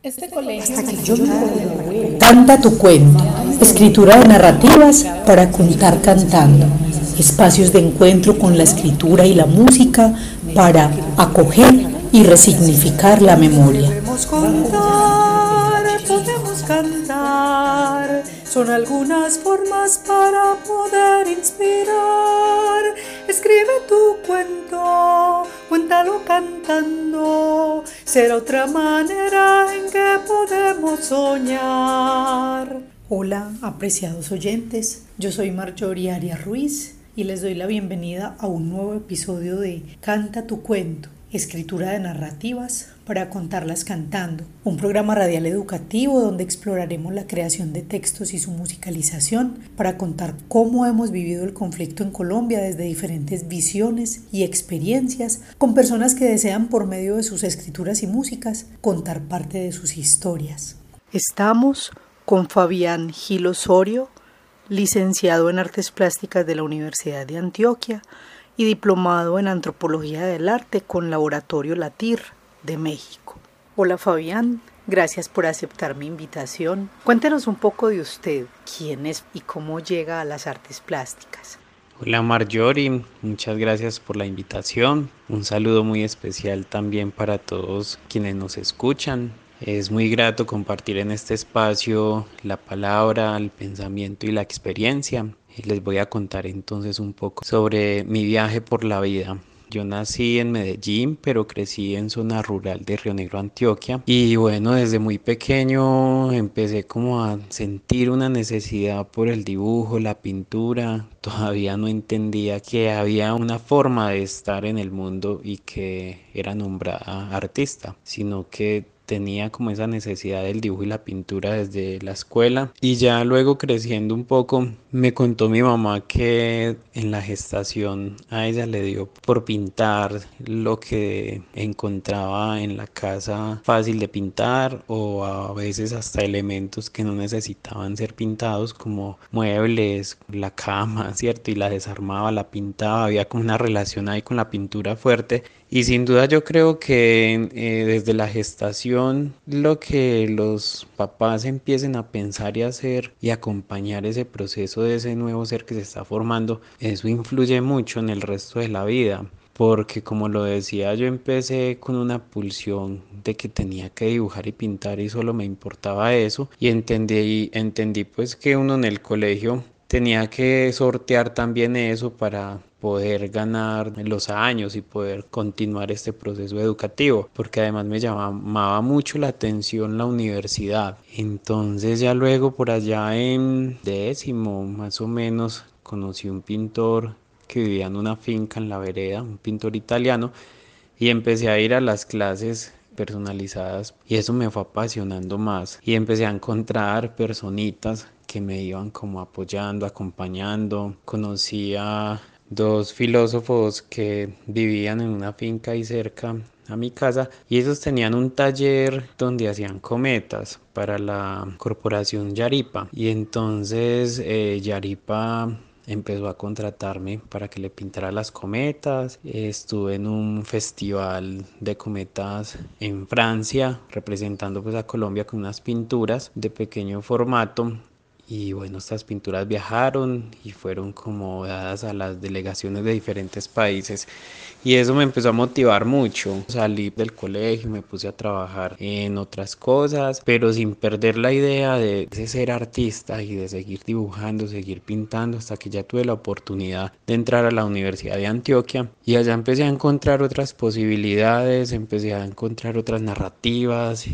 Este colegio Canta tu cuento, escritura de narrativas para contar cantando, espacios de encuentro con la escritura y la música para acoger y resignificar la memoria. Podemos contar, podemos cantar, son algunas formas para poder inspirar. Escribe tu cuento, cuéntalo cantando, será otra manera en que podemos soñar. Hola, apreciados oyentes, yo soy Marjorie Arias Ruiz y les doy la bienvenida a un nuevo episodio de Canta tu cuento, escritura de narrativas para contarlas cantando, un programa radial educativo donde exploraremos la creación de textos y su musicalización para contar cómo hemos vivido el conflicto en Colombia desde diferentes visiones y experiencias con personas que desean por medio de sus escrituras y músicas contar parte de sus historias. Estamos con Fabián Gil Osorio, licenciado en Artes Plásticas de la Universidad de Antioquia y diplomado en Antropología del Arte con Laboratorio Latir de México. Hola Fabián, gracias por aceptar mi invitación. Cuéntenos un poco de usted, quién es y cómo llega a las artes plásticas. Hola Marjorie, muchas gracias por la invitación. Un saludo muy especial también para todos quienes nos escuchan. Es muy grato compartir en este espacio la palabra, el pensamiento y la experiencia. Les voy a contar entonces un poco sobre mi viaje por la vida. Yo nací en Medellín, pero crecí en zona rural de Río Negro, Antioquia. Y bueno, desde muy pequeño empecé como a sentir una necesidad por el dibujo, la pintura. Todavía no entendía que había una forma de estar en el mundo y que era nombrada artista, sino que tenía como esa necesidad del dibujo y la pintura desde la escuela. Y ya luego creciendo un poco me contó mi mamá que en la gestación a ella le dio por pintar lo que encontraba en la casa fácil de pintar o a veces hasta elementos que no necesitaban ser pintados como muebles, la cama, ¿cierto? Y la desarmaba, la pintaba, había como una relación ahí con la pintura fuerte y sin duda yo creo que eh, desde la gestación lo que los papás empiecen a pensar y hacer y acompañar ese proceso de ese nuevo ser que se está formando, eso influye mucho en el resto de la vida. Porque como lo decía, yo empecé con una pulsión de que tenía que dibujar y pintar y solo me importaba eso. Y entendí, entendí pues que uno en el colegio tenía que sortear también eso para poder ganar los años y poder continuar este proceso educativo, porque además me llamaba mucho la atención la universidad. Entonces ya luego por allá en décimo más o menos conocí un pintor que vivía en una finca en la vereda, un pintor italiano, y empecé a ir a las clases personalizadas y eso me fue apasionando más y empecé a encontrar personitas que me iban como apoyando, acompañando. Conocí a dos filósofos que vivían en una finca ahí cerca a mi casa y ellos tenían un taller donde hacían cometas para la corporación Yaripa y entonces eh, Yaripa empezó a contratarme para que le pintara las cometas. Estuve en un festival de cometas en Francia representando pues a Colombia con unas pinturas de pequeño formato y bueno, estas pinturas viajaron y fueron como dadas a las delegaciones de diferentes países. Y eso me empezó a motivar mucho. Salí del colegio, me puse a trabajar en otras cosas, pero sin perder la idea de, ser artista y de seguir dibujando, seguir pintando, hasta que ya tuve la oportunidad de entrar a la Universidad de Antioquia. Y allá empecé a encontrar otras posibilidades, empecé a encontrar otras narrativas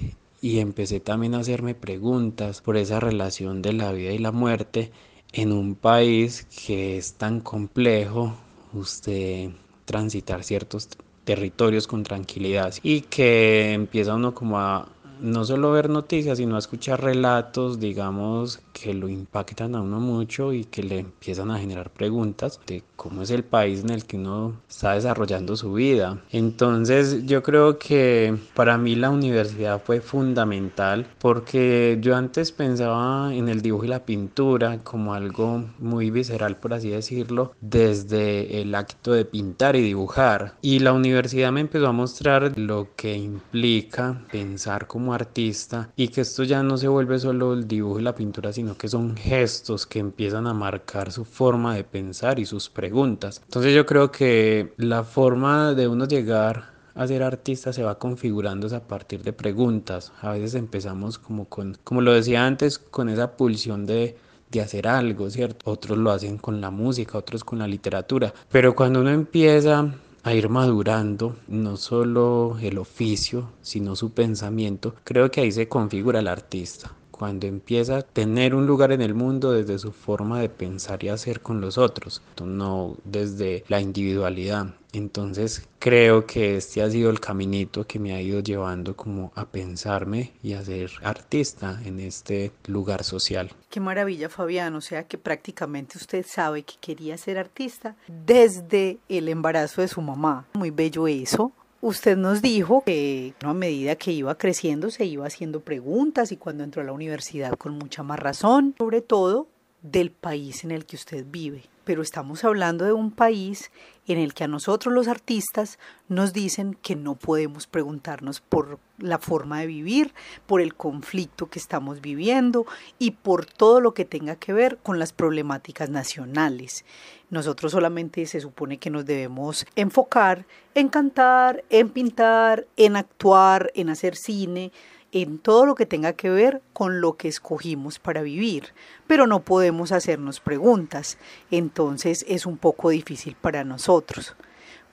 y empecé también a hacerme preguntas por esa relación de la vida y la muerte en un país que es tan complejo, usted transitar ciertos territorios con tranquilidad y que empieza uno como a no solo ver noticias, sino escuchar relatos, digamos, que lo impactan a uno mucho y que le empiezan a generar preguntas de cómo es el país en el que uno está desarrollando su vida. Entonces yo creo que para mí la universidad fue fundamental porque yo antes pensaba en el dibujo y la pintura como algo muy visceral, por así decirlo, desde el acto de pintar y dibujar. Y la universidad me empezó a mostrar lo que implica pensar como como artista y que esto ya no se vuelve solo el dibujo y la pintura, sino que son gestos que empiezan a marcar su forma de pensar y sus preguntas. Entonces yo creo que la forma de uno llegar a ser artista se va configurando a partir de preguntas. A veces empezamos como con, como lo decía antes, con esa pulsión de de hacer algo, ¿cierto? Otros lo hacen con la música, otros con la literatura. Pero cuando uno empieza a ir madurando no solo el oficio, sino su pensamiento, creo que ahí se configura el artista cuando empieza a tener un lugar en el mundo desde su forma de pensar y hacer con los otros, no desde la individualidad. Entonces creo que este ha sido el caminito que me ha ido llevando como a pensarme y a ser artista en este lugar social. Qué maravilla Fabián, o sea que prácticamente usted sabe que quería ser artista desde el embarazo de su mamá. Muy bello eso, Usted nos dijo que a medida que iba creciendo se iba haciendo preguntas y cuando entró a la universidad con mucha más razón, sobre todo del país en el que usted vive. Pero estamos hablando de un país en el que a nosotros los artistas nos dicen que no podemos preguntarnos por la forma de vivir, por el conflicto que estamos viviendo y por todo lo que tenga que ver con las problemáticas nacionales. Nosotros solamente se supone que nos debemos enfocar en cantar, en pintar, en actuar, en hacer cine, en todo lo que tenga que ver con lo que escogimos para vivir, pero no podemos hacernos preguntas, entonces es un poco difícil para nosotros.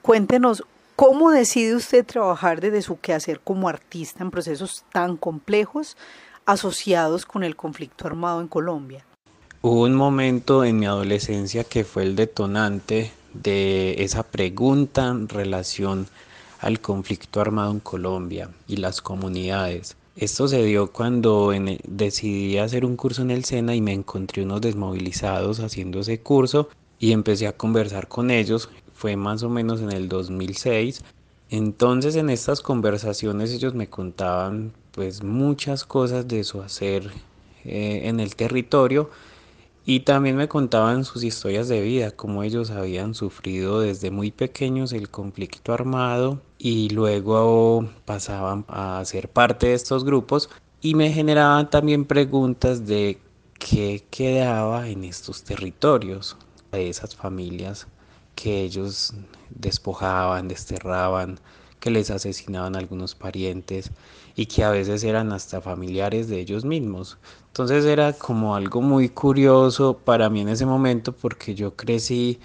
Cuéntenos cómo decide usted trabajar desde su quehacer como artista en procesos tan complejos asociados con el conflicto armado en Colombia. Hubo un momento en mi adolescencia que fue el detonante de esa pregunta en relación al conflicto armado en Colombia y las comunidades. Esto se dio cuando decidí hacer un curso en el SENA y me encontré unos desmovilizados haciendo ese curso y empecé a conversar con ellos. Fue más o menos en el 2006. Entonces en estas conversaciones ellos me contaban pues muchas cosas de su hacer eh, en el territorio y también me contaban sus historias de vida, cómo ellos habían sufrido desde muy pequeños el conflicto armado y luego pasaban a ser parte de estos grupos. Y me generaban también preguntas de qué quedaba en estos territorios, de esas familias que ellos despojaban, desterraban, que les asesinaban algunos parientes y que a veces eran hasta familiares de ellos mismos. Entonces era como algo muy curioso para mí en ese momento porque yo crecí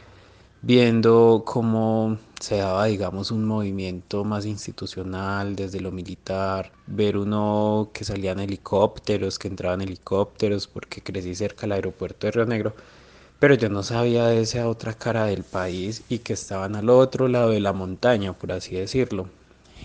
viendo cómo se daba, digamos, un movimiento más institucional desde lo militar, ver uno que salían helicópteros, que entraban helicópteros, porque crecí cerca del aeropuerto de Río Negro, pero yo no sabía de esa otra cara del país y que estaban al otro lado de la montaña, por así decirlo.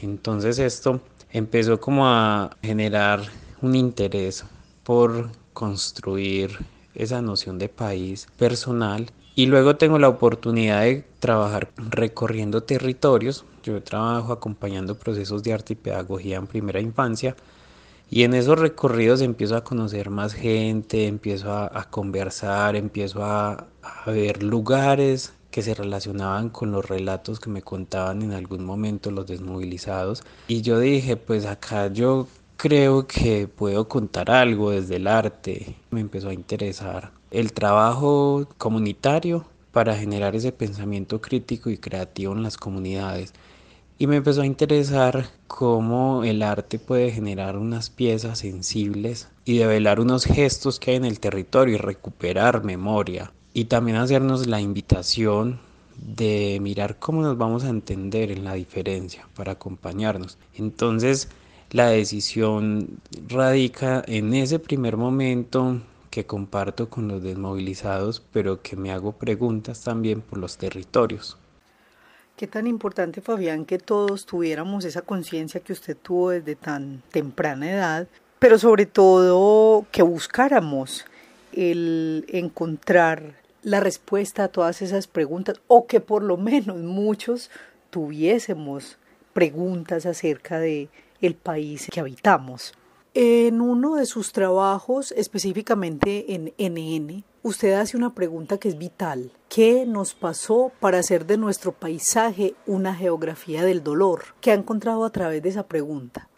Entonces esto empezó como a generar un interés por construir esa noción de país personal y luego tengo la oportunidad de trabajar recorriendo territorios. Yo trabajo acompañando procesos de arte y pedagogía en primera infancia y en esos recorridos empiezo a conocer más gente, empiezo a, conversar, empiezo a, a ver lugares que se relacionaban con los relatos que me contaban en algún momento los desmovilizados. Y yo dije, pues acá yo creo que puedo contar algo desde el arte. Me empezó a interesar el trabajo comunitario para generar ese pensamiento crítico y creativo en las comunidades. Y me empezó a interesar cómo el arte puede generar unas piezas sensibles y develar unos gestos que hay en el territorio y recuperar memoria. Y también hacernos la invitación de mirar cómo nos vamos a entender en la diferencia para acompañarnos. Entonces, la decisión radica en ese primer momento que comparto con los desmovilizados, pero que me hago preguntas también por los territorios. Qué tan importante, Fabián, que todos tuviéramos esa conciencia que usted tuvo desde tan temprana edad, pero sobre todo que buscáramos el encontrar la respuesta a todas esas preguntas o que por lo menos muchos tuviésemos preguntas acerca de el país que habitamos. En uno de sus trabajos, específicamente en NN, usted hace una pregunta que es vital. ¿Qué nos pasó para hacer de nuestro paisaje una geografía del dolor? ¿Qué ha encontrado a través de esa pregunta?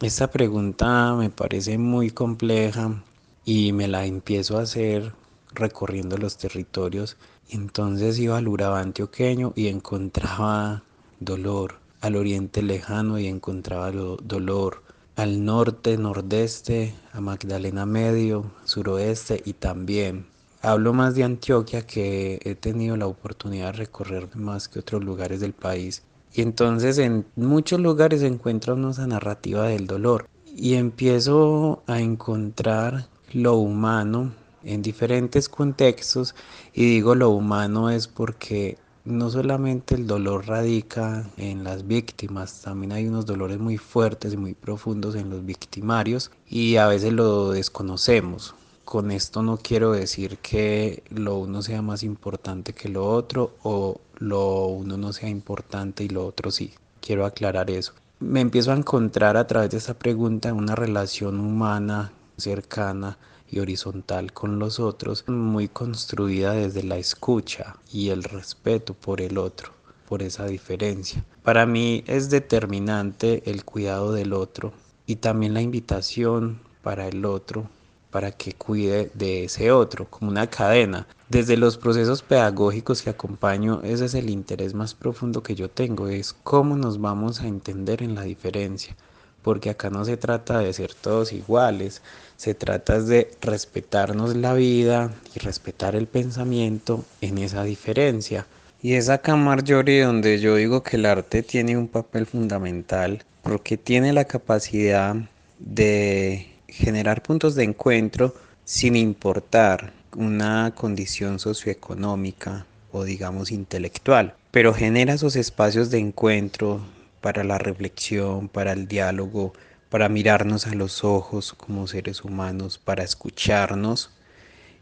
Esta pregunta me parece muy compleja y me la empiezo a hacer recorriendo los territorios. Entonces iba al Urabá antioqueño y encontraba dolor, al oriente lejano y encontraba dolor, al norte, nordeste, a Magdalena Medio, suroeste y también. Hablo más de Antioquia que he tenido la oportunidad de recorrer más que otros lugares del país. Y entonces en muchos lugares encuentro una narrativa del dolor y empiezo a encontrar lo humano en diferentes contextos y digo lo humano es porque no solamente el dolor radica en las víctimas, también hay unos dolores muy fuertes y muy profundos en los victimarios y a veces lo desconocemos. Con esto no quiero decir que lo uno sea más importante que lo otro o lo uno no sea importante y lo otro sí. Quiero aclarar eso. Me empiezo a encontrar a través de esta pregunta una relación humana cercana y horizontal con los otros, muy construida desde la escucha y el respeto por el otro, por esa diferencia. Para mí es determinante el cuidado del otro y también la invitación para el otro para que cuide de ese otro, como una cadena. Desde los procesos pedagógicos que acompaño, ese es el interés más profundo que yo tengo, es cómo nos vamos a entender en la diferencia, porque acá no se trata de ser todos iguales, se trata de respetarnos la vida y respetar el pensamiento en esa diferencia. Y es acá, Marjorie, donde yo digo que el arte tiene un papel fundamental porque tiene la capacidad de generar puntos de encuentro sin importar una condición socioeconómica o digamos intelectual, pero genera esos espacios de encuentro para la reflexión, para el diálogo, para mirarnos a los ojos como seres humanos, para escucharnos.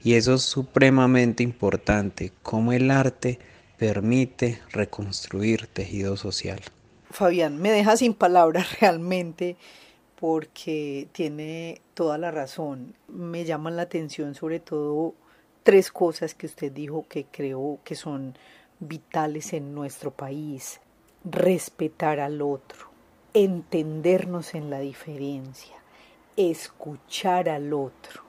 Y eso es supremamente importante, cómo el arte permite reconstruir tejido social. Fabián, me deja sin palabras realmente porque tiene toda la razón. Me llaman la atención sobre todo tres cosas que usted dijo que creo que son vitales en nuestro país. Respetar al otro, entendernos en la diferencia, escuchar al otro.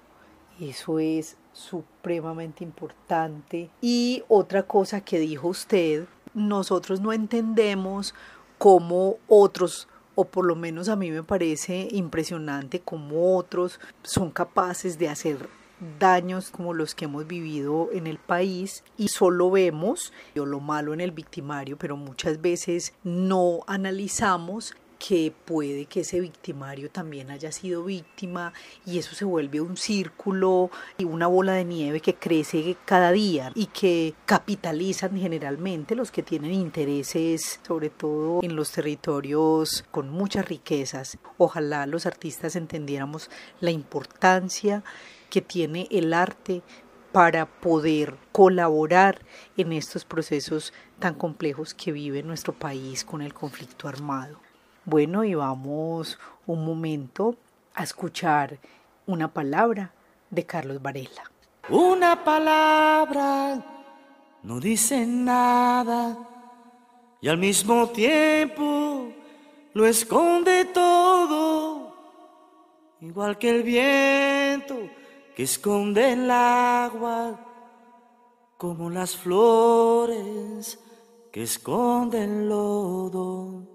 Eso es supremamente importante. Y otra cosa que dijo usted, nosotros no entendemos cómo otros, o por lo menos a mí me parece impresionante cómo otros son capaces de hacer daños como los que hemos vivido en el país y solo vemos lo malo en el victimario, pero muchas veces no analizamos que puede que ese victimario también haya sido víctima y eso se vuelve un círculo y una bola de nieve que crece cada día y que capitalizan generalmente los que tienen intereses sobre todo en los territorios con muchas riquezas. Ojalá los artistas entendiéramos la importancia que tiene el arte para poder colaborar en estos procesos tan complejos que vive nuestro país con el conflicto armado. Bueno, y vamos un momento a escuchar una palabra de Carlos Varela. Una palabra no dice nada y al mismo tiempo lo esconde todo, igual que el viento que esconde el agua, como las flores que esconden el lodo.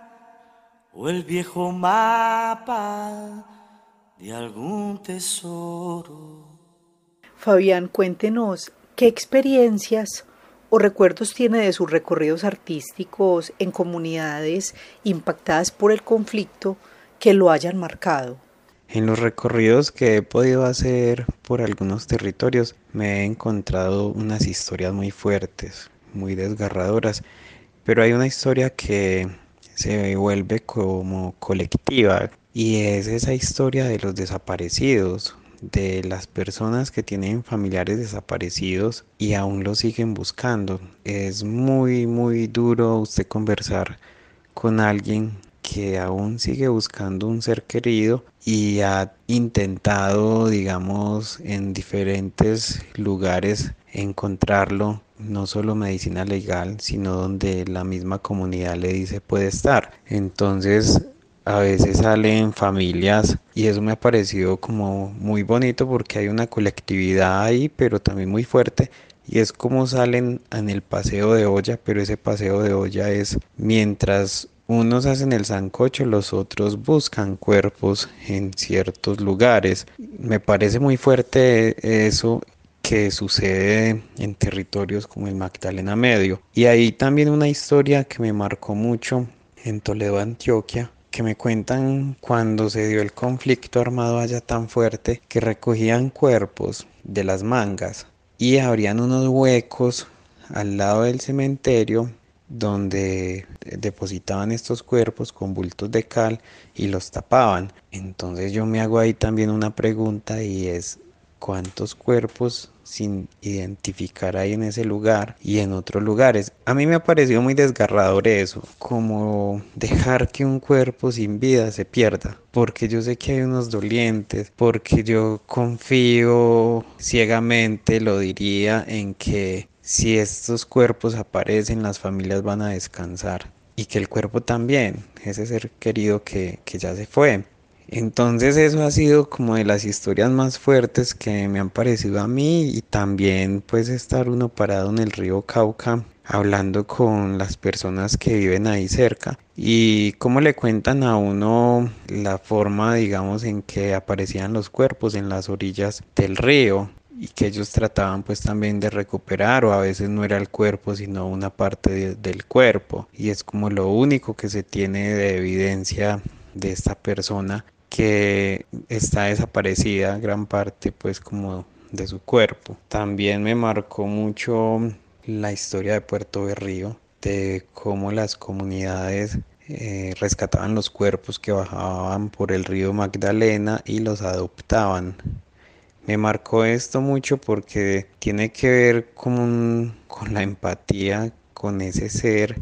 o el viejo mapa de algún tesoro. Fabián, cuéntenos qué experiencias o recuerdos tiene de sus recorridos artísticos en comunidades impactadas por el conflicto que lo hayan marcado. En los recorridos que he podido hacer por algunos territorios me he encontrado unas historias muy fuertes, muy desgarradoras, pero hay una historia que se vuelve como colectiva, y es esa historia de los desaparecidos, de las personas que tienen familiares desaparecidos y aún los siguen buscando. Es muy, muy duro usted conversar con alguien que aún sigue buscando un ser querido y ha intentado, digamos, en diferentes lugares encontrarlo, no solo medicina legal, sino donde la misma comunidad le dice puede estar. Entonces, a veces salen familias y eso me ha parecido como muy bonito porque hay una colectividad ahí, pero también muy fuerte. Y es como salen en el paseo de olla, pero ese paseo de olla es mientras unos hacen el sancocho, los otros buscan cuerpos en ciertos lugares. Me parece muy fuerte eso que sucede en territorios como el Magdalena Medio. Y ahí también una historia que me marcó mucho en Toledo, Antioquia, que me cuentan cuando se dio el conflicto armado allá tan fuerte que recogían cuerpos de las mangas y abrían unos huecos al lado del cementerio donde depositaban estos cuerpos con bultos de cal y los tapaban. Entonces yo me hago ahí también una pregunta y es cuántos cuerpos sin identificar ahí en ese lugar y en otros lugares. A mí me ha parecido muy desgarrador eso, como dejar que un cuerpo sin vida se pierda, porque yo sé que hay unos dolientes, porque yo confío ciegamente, lo diría, en que si estos cuerpos aparecen, las familias van a descansar y que el cuerpo también, ese ser querido que, que ya se fue. Entonces eso ha sido como de las historias más fuertes que me han parecido a mí y también pues estar uno parado en el río Cauca hablando con las personas que viven ahí cerca. Y cómo le cuentan a uno la forma digamos en que aparecían los cuerpos en las orillas del río y que ellos trataban pues también de recuperar o a veces no era el cuerpo sino una parte del cuerpo. Y es como lo único que se tiene de evidencia de esta persona que está desaparecida gran parte pues como de su cuerpo. También me marcó mucho la historia de Puerto Berrío, de cómo las comunidades eh, rescataban los cuerpos que bajaban por el río Magdalena y los adoptaban. Me marcó esto mucho porque tiene que ver con, con la empatía con ese ser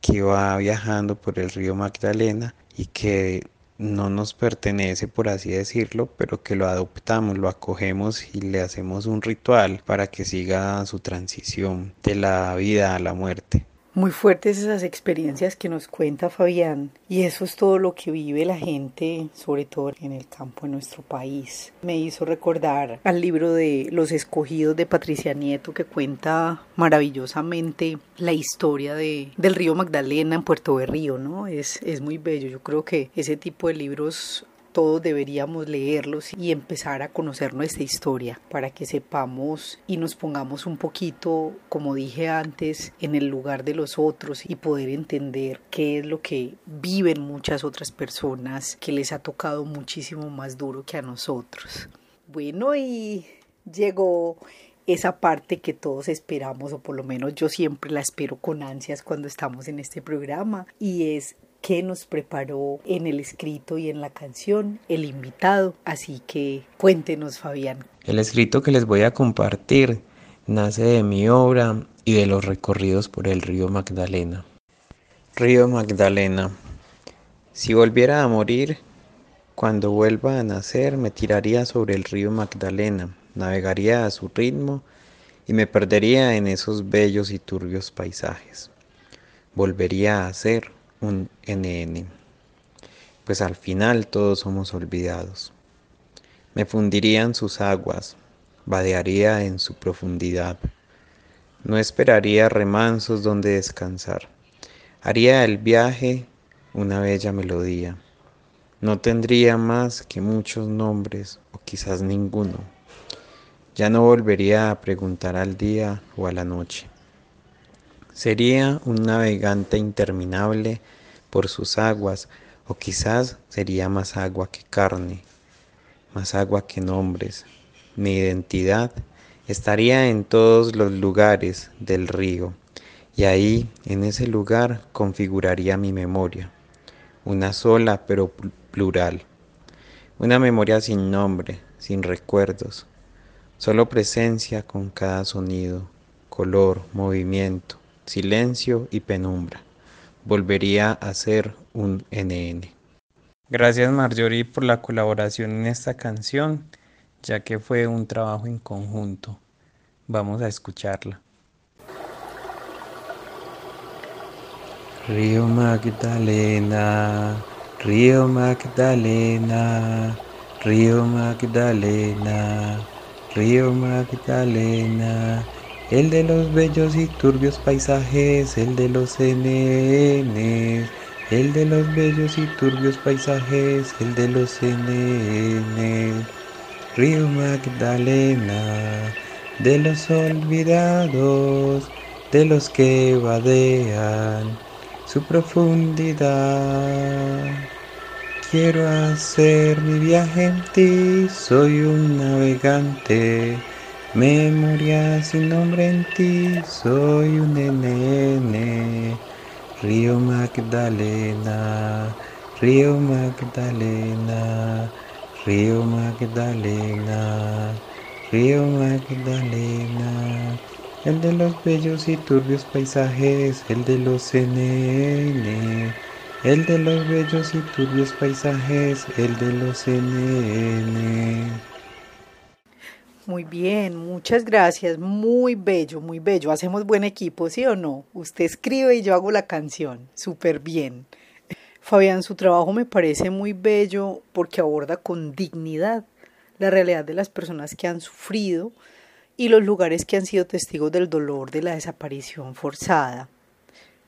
que va viajando por el río Magdalena y que no nos pertenece, por así decirlo, pero que lo adoptamos, lo acogemos y le hacemos un ritual para que siga su transición de la vida a la muerte. Muy fuertes esas experiencias que nos cuenta Fabián y eso es todo lo que vive la gente, sobre todo en el campo de nuestro país. Me hizo recordar al libro de Los Escogidos de Patricia Nieto que cuenta maravillosamente la historia de, del río Magdalena en Puerto Berrío, ¿no? Es, es muy bello. Yo creo que ese tipo de libros todos deberíamos leerlos y empezar a conocer nuestra historia para que sepamos y nos pongamos un poquito, como dije antes, en el lugar de los otros y poder entender qué es lo que viven muchas otras personas que les ha tocado muchísimo más duro que a nosotros. Bueno, y llegó esa parte que todos esperamos, o por lo menos yo siempre la espero con ansias cuando estamos en este programa, y es que nos preparó en el escrito y en la canción el invitado. Así que cuéntenos, Fabián. El escrito que les voy a compartir nace de mi obra y de los recorridos por el río Magdalena. Río Magdalena. Si volviera a morir, cuando vuelva a nacer me tiraría sobre el río Magdalena, navegaría a su ritmo y me perdería en esos bellos y turbios paisajes. Volvería a ser un NN, pues al final todos somos olvidados. Me fundiría en sus aguas, vadearía en su profundidad. No esperaría remansos donde descansar. Haría el viaje una bella melodía. No tendría más que muchos nombres o quizás ninguno. Ya no volvería a preguntar al día o a la noche. Sería un navegante interminable por sus aguas, o quizás sería más agua que carne, más agua que nombres. Mi identidad estaría en todos los lugares del río, y ahí, en ese lugar, configuraría mi memoria, una sola pero plural. Una memoria sin nombre, sin recuerdos, solo presencia con cada sonido, color, movimiento, silencio y penumbra. Volvería a ser un NN. Gracias Marjorie por la colaboración en esta canción, ya que fue un trabajo en conjunto. Vamos a escucharla. Río Magdalena, Río Magdalena, Río Magdalena, Río Magdalena, el de los bellos y turbios paisajes, el de los NN, el de los bellos y turbios paisajes, el de los NN, Río Magdalena, de los olvidados, de los que vadean su profundidad. Quiero hacer mi viaje en ti, soy un navegante. Memoria sin nombre en ti, soy un nene. Río Magdalena, Río Magdalena, Río Magdalena, Río Magdalena el de los bellos y turbios paisajes, el de los NN, el de los bellos y turbios paisajes, el de los NN. Muy bien, muchas gracias, muy bello, muy bello. Hacemos buen equipo, ¿sí o no? Usted escribe y yo hago la canción, súper bien. Fabián, su trabajo me parece muy bello porque aborda con dignidad la realidad de las personas que han sufrido y los lugares que han sido testigos del dolor de la desaparición forzada.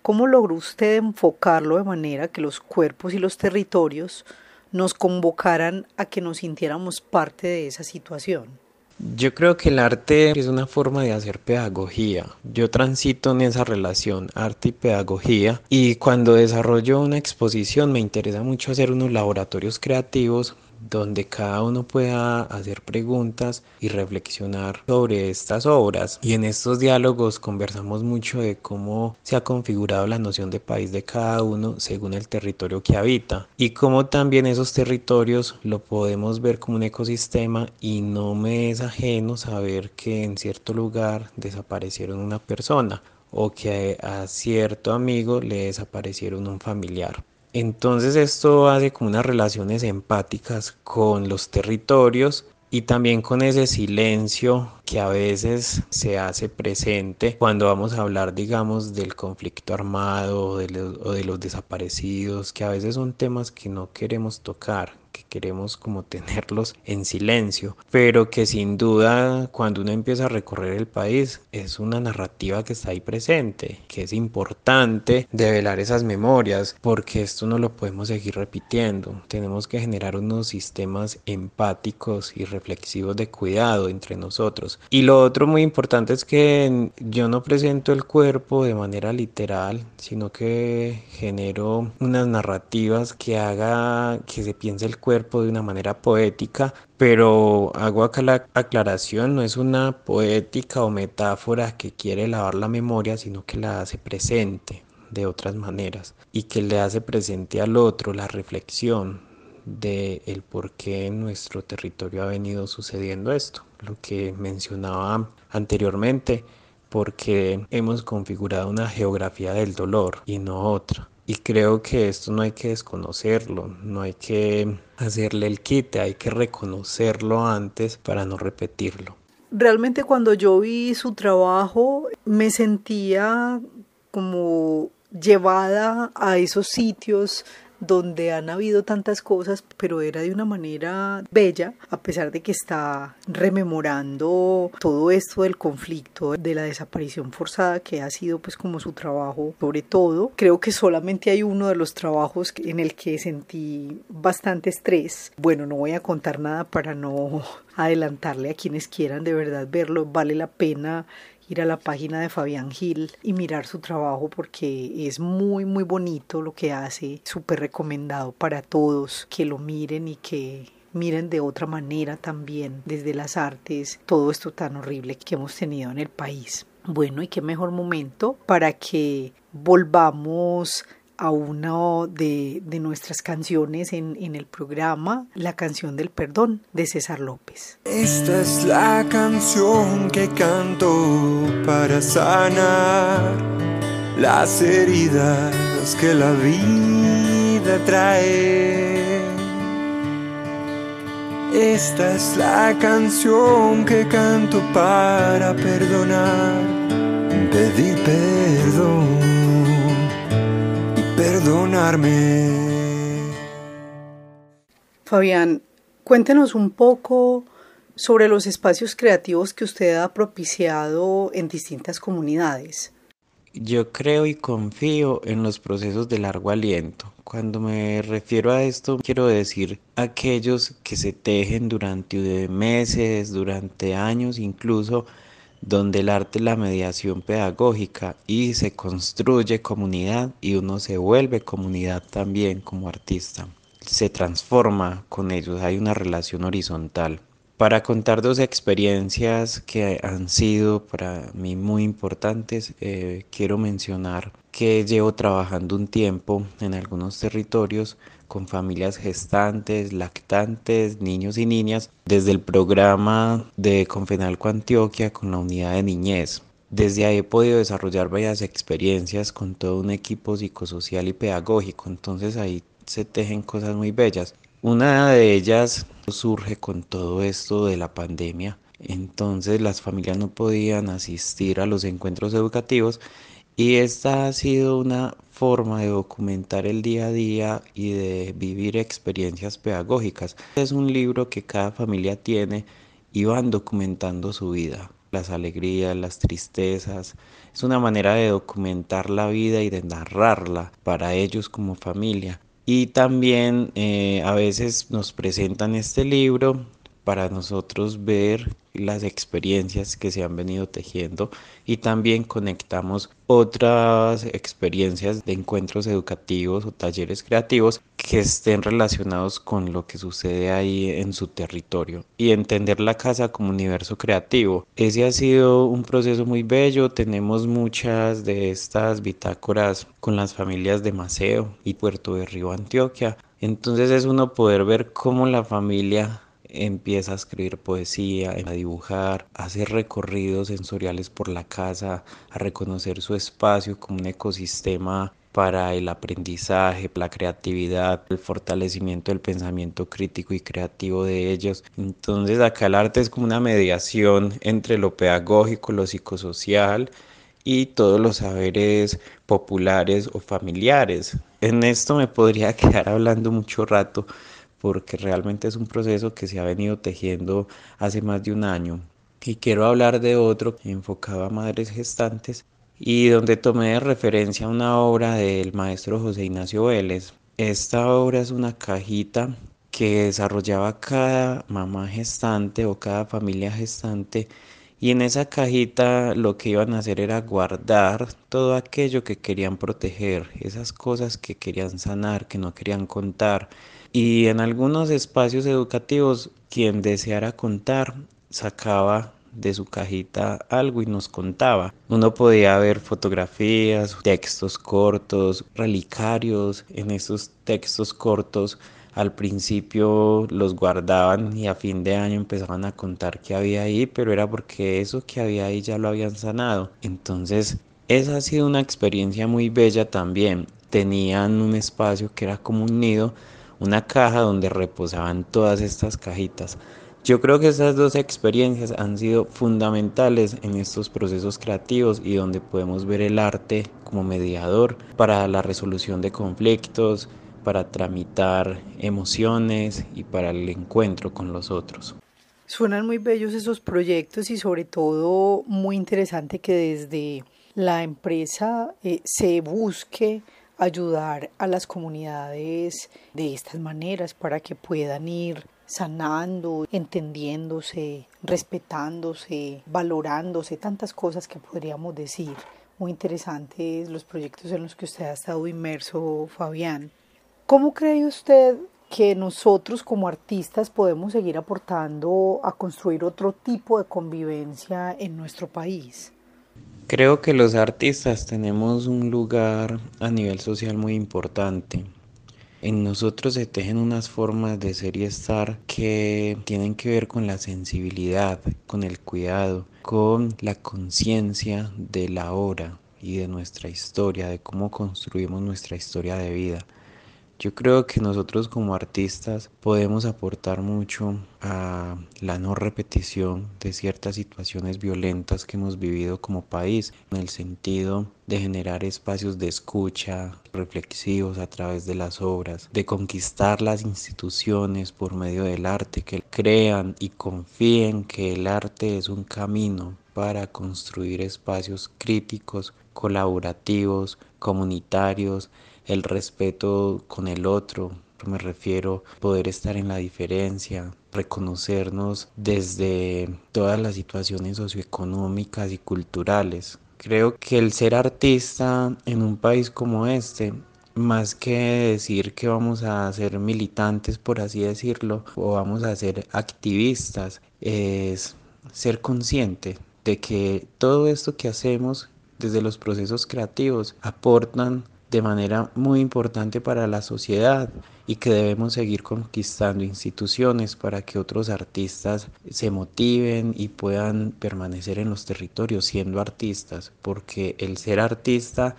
¿Cómo logró usted enfocarlo de manera que los cuerpos y los territorios nos convocaran a que nos sintiéramos parte de esa situación? Yo creo que el arte es una forma de hacer pedagogía. Yo transito en esa relación arte y pedagogía y cuando desarrollo una exposición me interesa mucho hacer unos laboratorios creativos donde cada uno pueda hacer preguntas y reflexionar sobre estas obras. Y en estos diálogos conversamos mucho de cómo se ha configurado la noción de país de cada uno según el territorio que habita y cómo también esos territorios lo podemos ver como un ecosistema y no me es ajeno saber que en cierto lugar desaparecieron una persona o que a cierto amigo le desaparecieron un familiar. Entonces esto hace como unas relaciones empáticas con los territorios y también con ese silencio que a veces se hace presente cuando vamos a hablar, digamos, del conflicto armado o de, los, o de los desaparecidos, que a veces son temas que no queremos tocar, que queremos como tenerlos en silencio, pero que sin duda cuando uno empieza a recorrer el país es una narrativa que está ahí presente, que es importante develar esas memorias, porque esto no lo podemos seguir repitiendo. Tenemos que generar unos sistemas empáticos y reflexivos de cuidado entre nosotros. Y lo otro muy importante es que yo no presento el cuerpo de manera literal, sino que genero unas narrativas que haga que se piense el cuerpo de una manera poética, pero hago acá la aclaración, no es una poética o metáfora que quiere lavar la memoria, sino que la hace presente de otras maneras y que le hace presente al otro la reflexión de el por qué en nuestro territorio ha venido sucediendo esto, lo que mencionaba anteriormente, porque hemos configurado una geografía del dolor y no otra. Y creo que esto no hay que desconocerlo, no hay que hacerle el quite, hay que reconocerlo antes para no repetirlo. Realmente cuando yo vi su trabajo me sentía como llevada a esos sitios donde han habido tantas cosas, pero era de una manera bella, a pesar de que está rememorando todo esto del conflicto, de la desaparición forzada, que ha sido pues como su trabajo sobre todo. Creo que solamente hay uno de los trabajos en el que sentí bastante estrés. Bueno, no voy a contar nada para no adelantarle a quienes quieran de verdad verlo, vale la pena ir a la página de Fabián Gil y mirar su trabajo porque es muy muy bonito lo que hace, súper recomendado para todos que lo miren y que miren de otra manera también desde las artes todo esto tan horrible que hemos tenido en el país. Bueno, y qué mejor momento para que volvamos a una de, nuestras canciones en, el programa, la canción del perdón de César López. Esta es la canción que canto para sanar las heridas que la vida trae. Esta es la canción que canto para perdonar, pedir perdón perdonarme. Fabián, cuéntenos un poco sobre los espacios creativos que usted ha propiciado en distintas comunidades. Yo creo y confío en los procesos de largo aliento. Cuando me refiero a esto, quiero decir aquellos que se tejen durante meses, durante años, incluso donde el arte es la mediación pedagógica y se construye comunidad y uno se vuelve comunidad también como artista. Se transforma con ellos, hay una relación horizontal. Para contar dos experiencias que han sido para mí muy importantes, eh, quiero mencionar que llevo trabajando un tiempo en algunos territorios con familias gestantes, lactantes, niños y niñas, desde el programa de Confenalco Antioquia con la unidad de niñez. Desde ahí he podido desarrollar varias experiencias con todo un equipo psicosocial y pedagógico, entonces ahí se tejen cosas muy bellas. Una de ellas surge con todo esto de la pandemia, entonces las familias no podían asistir a los encuentros educativos y esta ha sido una forma de documentar el día a día y de vivir experiencias pedagógicas. Es un libro que cada familia tiene y van documentando su vida, las alegrías, las tristezas. Es una manera de documentar la vida y de narrarla para ellos como familia. Y también eh, a veces nos presentan este libro para nosotros ver las experiencias que se han venido tejiendo y también conectamos otras experiencias de encuentros educativos o talleres creativos que estén relacionados con lo que sucede ahí en su territorio y entender la casa como universo creativo. Ese ha sido un proceso muy bello, tenemos muchas de estas bitácoras con las familias de Maceo y Puerto de Río Antioquia. Entonces es uno poder ver cómo la familia empieza a escribir poesía, a dibujar, a hacer recorridos sensoriales por la casa, a reconocer su espacio como un ecosistema para el aprendizaje, la creatividad, el fortalecimiento del pensamiento crítico y creativo de ellos. Entonces acá el arte es como una mediación entre lo pedagógico, lo psicosocial y todos los saberes populares o familiares. En esto me podría quedar hablando mucho rato, porque realmente es un proceso que se ha venido tejiendo hace más de un año. Y quiero hablar de otro enfocado a madres gestantes y donde tomé de referencia una obra del maestro José Ignacio Vélez. Esta obra es una cajita que desarrollaba cada mamá gestante o cada familia gestante y en esa cajita lo que iban a hacer era guardar todo aquello que querían proteger, esas cosas que querían sanar, que no querían contar, y en algunos espacios educativos, quien deseara contar sacaba de su cajita algo y nos contaba. Uno podía ver fotografías, textos cortos, relicarios. En esos textos cortos al principio los guardaban y a fin de año empezaban a contar qué había ahí, pero era porque eso que había ahí ya lo habían sanado. Entonces, esa ha sido una experiencia muy bella también. Tenían un espacio que era como un nido una caja donde reposaban todas estas cajitas. Yo creo que estas dos experiencias han sido fundamentales en estos procesos creativos y donde podemos ver el arte como mediador para la resolución de conflictos, para tramitar emociones y para el encuentro con los otros. Suenan muy bellos esos proyectos y sobre todo muy interesante que desde la empresa eh, se busque ayudar a las comunidades de estas maneras para que puedan ir sanando, entendiéndose, respetándose, valorándose, tantas cosas que podríamos decir. Muy interesantes los proyectos en los que usted ha estado inmerso, Fabián. ¿Cómo cree usted que nosotros como artistas podemos seguir aportando a construir otro tipo de convivencia en nuestro país? Creo que los artistas tenemos un lugar a nivel social muy importante. En nosotros se tejen unas formas de ser y estar que tienen que ver con la sensibilidad, con el cuidado, con la conciencia de la hora y de nuestra historia, de cómo construimos nuestra historia de vida. Yo creo que nosotros como artistas podemos aportar mucho a la no repetición de ciertas situaciones violentas que hemos vivido como país, en el sentido de generar espacios de escucha reflexivos a través de las obras, de conquistar las instituciones por medio del arte, que crean y confíen que el arte es un camino para construir espacios críticos, colaborativos, comunitarios, el respeto con el otro, me refiero a poder estar en la diferencia, reconocernos desde todas las situaciones socioeconómicas y culturales. Creo que el ser artista en un país como este, más que decir que vamos a ser militantes, por así decirlo, o vamos a ser activistas, es ser consciente de que todo esto que hacemos desde los procesos creativos aportan de manera muy importante para la sociedad y que debemos seguir conquistando instituciones para que otros artistas se motiven y puedan permanecer en los territorios siendo artistas, porque el ser artista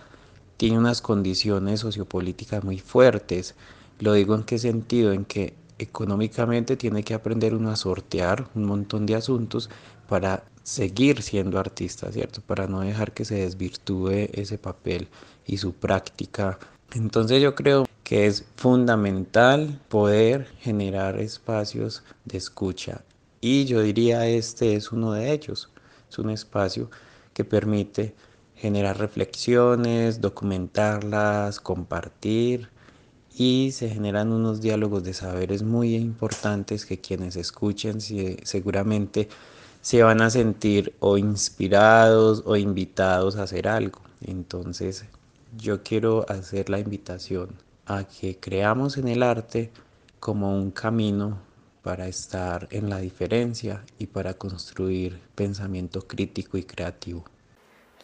tiene unas condiciones sociopolíticas muy fuertes. Lo digo en qué sentido, en que económicamente tiene que aprender uno a sortear un montón de asuntos para seguir siendo artista, ¿cierto? Para no dejar que se desvirtúe ese papel y su práctica. Entonces yo creo que es fundamental poder generar espacios de escucha y yo diría este es uno de ellos. Es un espacio que permite generar reflexiones, documentarlas, compartir y se generan unos diálogos de saberes muy importantes que quienes escuchen seguramente se van a sentir o inspirados o invitados a hacer algo. Entonces yo quiero hacer la invitación a que creamos en el arte como un camino para estar en la diferencia y para construir pensamiento crítico y creativo.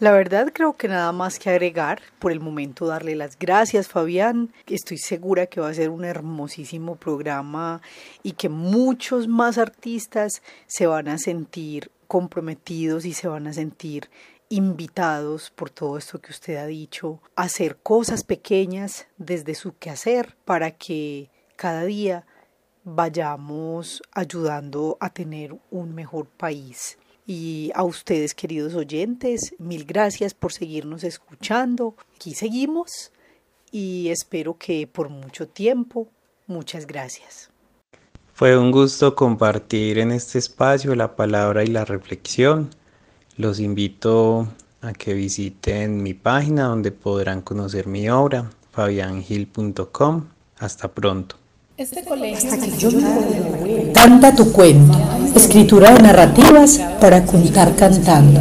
La verdad creo que nada más que agregar. Por el momento darle las gracias Fabián. Estoy segura que va a ser un hermosísimo programa y que muchos más artistas se van a sentir comprometidos y se van a sentir invitados por todo esto que usted ha dicho a hacer cosas pequeñas desde su quehacer para que cada día vayamos ayudando a tener un mejor país. Y a ustedes, queridos oyentes, mil gracias por seguirnos escuchando. Aquí seguimos y espero que por mucho tiempo. Muchas gracias. Fue un gusto compartir en este espacio la palabra y la reflexión. Los invito a que visiten mi página donde podrán conocer mi obra, fabiangil.com. Hasta pronto. Este colegio. Canta tu cuento, escritura de narrativas para contar cantando,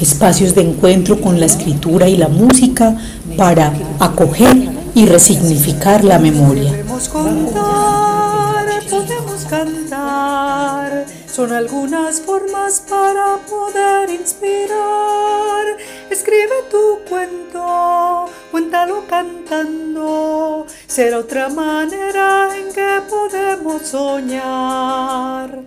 espacios de encuentro con la escritura y la música para acoger y resignificar la memoria. Cantar. Son algunas formas para poder inspirar. Escribe tu cuento, cuéntalo cantando. Será otra manera en que podemos soñar.